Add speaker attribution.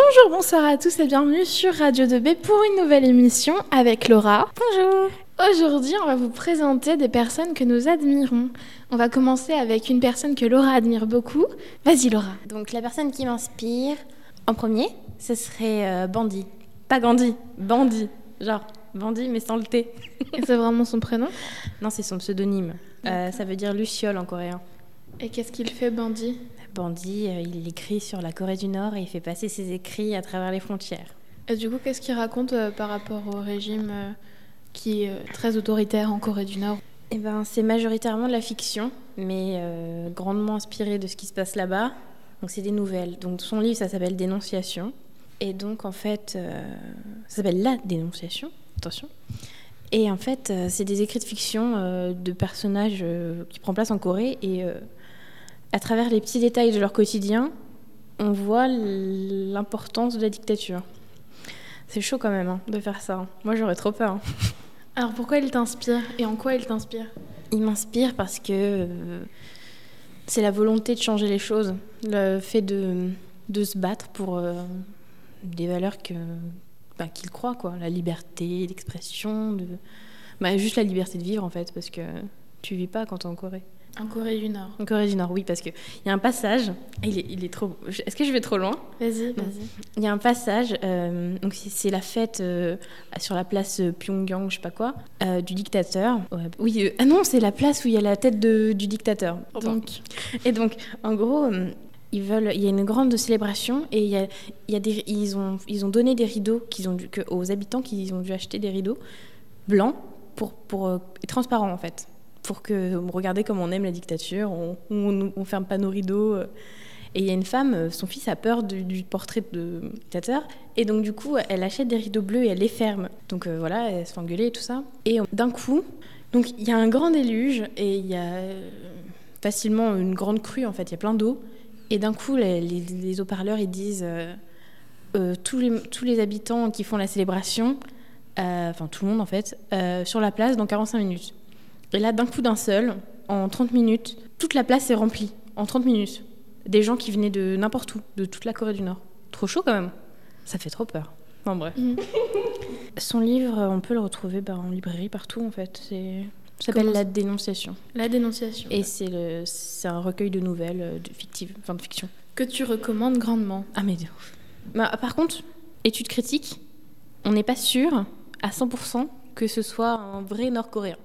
Speaker 1: Bonjour, bonsoir à tous et bienvenue sur Radio 2B pour une nouvelle émission avec Laura.
Speaker 2: Bonjour.
Speaker 1: Aujourd'hui, on va vous présenter des personnes que nous admirons. On va commencer avec une personne que Laura admire beaucoup. Vas-y Laura.
Speaker 2: Donc la personne qui m'inspire en premier, ce serait euh, Bandit. Pas Gandhi, Bandit. Genre Bandit mais sans le T.
Speaker 1: C'est vraiment son prénom?
Speaker 2: Non, c'est son pseudonyme. Euh, ça veut dire Luciole en coréen.
Speaker 1: Et qu'est-ce qu'il fait Bandit
Speaker 2: Bandit, euh, il écrit sur la Corée du Nord et il fait passer ses écrits à travers les frontières.
Speaker 1: Et du coup, qu'est-ce qu'il raconte euh, par rapport au régime euh, qui est très autoritaire en Corée du Nord?
Speaker 2: Eh ben, c'est majoritairement de la fiction, mais grandement inspiré de ce qui se passe là-bas. Donc c'est des nouvelles. Donc son livre, ça s'appelle Dénonciation. Et donc en fait, ça s'appelle La Dénonciation. Attention. Et en fait, c'est des écrits de fiction de personnages qui prennent place en Corée. Et à travers les petits détails de leur quotidien, on voit l'importance de la dictature. C'est chaud quand même hein, de faire ça. Moi, j'aurais trop peur. hein.
Speaker 1: Alors pourquoi il t'inspire et en quoi il t'inspire?
Speaker 2: Il m'inspire parce que euh, c'est la volonté de changer les choses, le fait de, de se battre pour euh, des valeurs que bah, qu'il croit, quoi. La liberté d'expression, de... bah, juste la liberté de vivre, en fait, parce que tu vis pas quand t'es en Corée.
Speaker 1: En Corée du Nord.
Speaker 2: En Corée du Nord, oui, parce qu'il y a un passage, il est, il est trop... Est-ce que je vais trop loin?
Speaker 1: Vas-y, vas-y.
Speaker 2: Il y a un passage, euh, donc c'est- la fête euh, sur la place euh, Pyongyang, je sais pas quoi, euh, du dictateur. Ouais, oui, ah non, c'est la place où il y a la tête de- du dictateur. Donc, et donc, en gros, ils veulent, il y a une grande célébration et il y a, il y a des, ils ont, ils ont donné des rideaux qu'ils ont dû, que- aux habitants qu'ils ont dû acheter des rideaux blancs pour, pour et transparents en fait, pour que regardez comme on aime la dictature, on, on, ferme pas nos rideaux. euh. Et il y a une femme, euh, son fils a peur du, portrait de dictateur, et donc du coup, elle achète des rideaux bleus et elle les ferme. Donc euh, voilà, elle se fait engueuler et tout ça. Et d'un coup, donc il y a un grand déluge et il y a facilement une grande crue en fait, il y a plein d'eau. Et d'un coup, les, les- les haut-parleurs ils disent tous, les, habitants qui font la célébration, enfin tout le monde en fait, sur la place dans 45 minutes. Et là, d'un coup d'un seul, en 30 minutes, toute la place est remplie. En 30 minutes. Des gens qui venaient de n'importe où, de toute la Corée du Nord. Trop chaud quand même. Ça fait trop peur. Enfin bref.
Speaker 1: Mhm.
Speaker 2: Son livre, on peut le retrouver bah, en librairie partout en fait. C'est ça s'appelle La Dénonciation.
Speaker 1: La dénonciation.
Speaker 2: Et c'est le, c'est un recueil de nouvelles euh, de fictives, enfin de fiction.
Speaker 1: Que tu recommandes grandement.
Speaker 2: Ah mais de ouf. Bah, par contre, étude critique, on n'est pas sûr à 100% que ce soit un vrai Nord-Coréen.